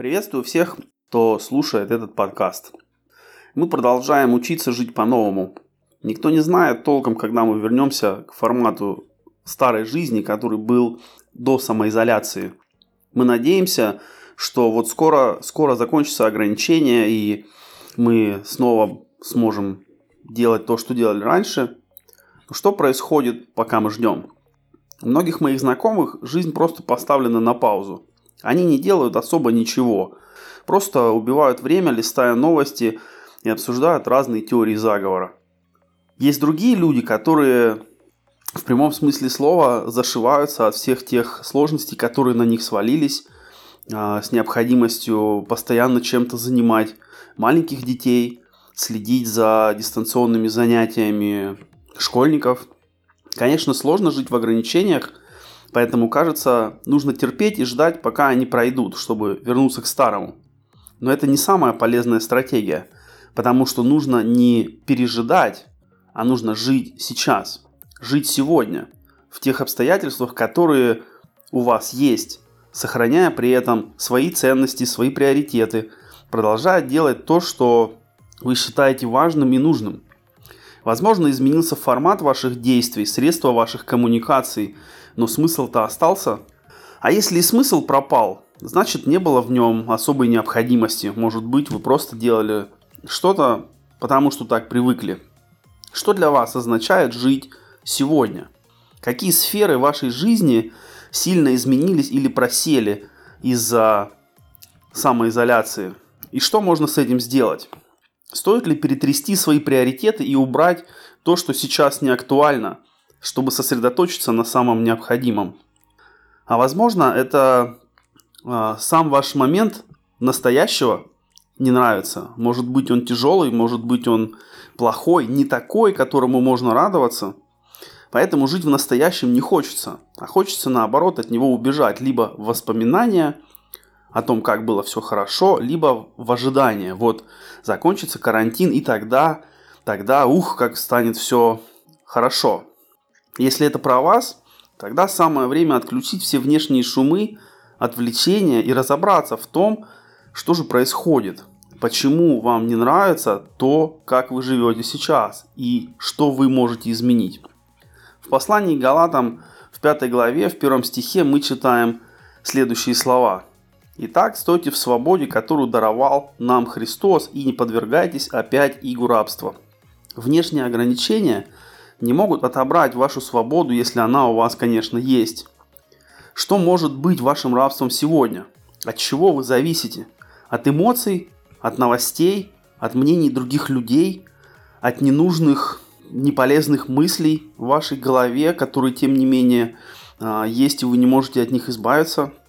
Приветствую всех, кто слушает этот подкаст. Мы продолжаем учиться жить по-новому. Никто не знает толком, когда мы вернемся к формату старой жизни, который был до самоизоляции. Мы надеемся, что вот скоро, скоро закончатся ограничения, и мы снова сможем делать то, что делали раньше. Что происходит, пока мы ждем? У многих моих знакомых жизнь просто поставлена на паузу. Они не делают особо ничего. Просто убивают время, листая новости и обсуждают разные теории заговора. Есть другие люди, которые в прямом смысле слова зашиваются от всех тех сложностей, которые на них свалились, а, с необходимостью постоянно чем-то занимать маленьких детей, следить за дистанционными занятиями школьников – Конечно, сложно жить в ограничениях, поэтому, кажется, нужно терпеть и ждать, пока они пройдут, чтобы вернуться к старому. Но это не самая полезная стратегия, потому что нужно не пережидать, а нужно жить сейчас, жить сегодня, в тех обстоятельствах, которые у вас есть, сохраняя при этом свои ценности, свои приоритеты, продолжая делать то, что вы считаете важным и нужным – Возможно, изменился формат ваших действий, средства ваших коммуникаций, но смысл-то остался. А если и смысл пропал, значит не было в нем особой необходимости. Может быть, вы просто делали что-то, потому что так привыкли. Что для вас означает жить сегодня? Какие сферы вашей жизни сильно изменились или просели из-за самоизоляции? И что можно с этим сделать? Стоит ли перетрясти свои приоритеты и убрать то, что сейчас не актуально, чтобы сосредоточиться на самом необходимом? А возможно, это э, сам ваш момент настоящего не нравится. Может быть, он тяжелый, может быть, он плохой, не такой, которому можно радоваться. Поэтому жить в настоящем не хочется, а хочется наоборот от него убежать либо в воспоминания – о том, как было все хорошо, либо в ожидании. Вот закончится карантин, и тогда, тогда, ух, как станет все хорошо. Если это про вас, тогда самое время отключить все внешние шумы, отвлечения и разобраться в том, что же происходит. Почему вам не нравится то, как вы живете сейчас и что вы можете изменить. В послании Галатам в пятой главе, в первом стихе мы читаем следующие слова – Итак, стойте в свободе, которую даровал нам Христос, и не подвергайтесь опять игу рабства. Внешние ограничения не могут отобрать вашу свободу, если она у вас, конечно, есть. Что может быть вашим рабством сегодня? От чего вы зависите? От эмоций, от новостей, от мнений других людей, от ненужных, неполезных мыслей в вашей голове, которые, тем не менее, а, есть, и вы не можете от них избавиться –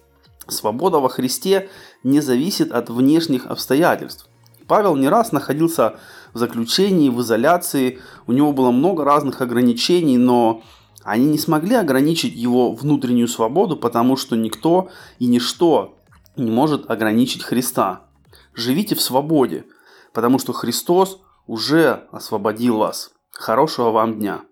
Свобода во Христе не зависит от внешних обстоятельств. Павел не раз находился в заключении, в изоляции, у него было много разных ограничений, но они не смогли ограничить его внутреннюю свободу, потому что никто и ничто не может ограничить Христа. Живите в свободе, потому что Христос уже освободил вас. Хорошего вам дня!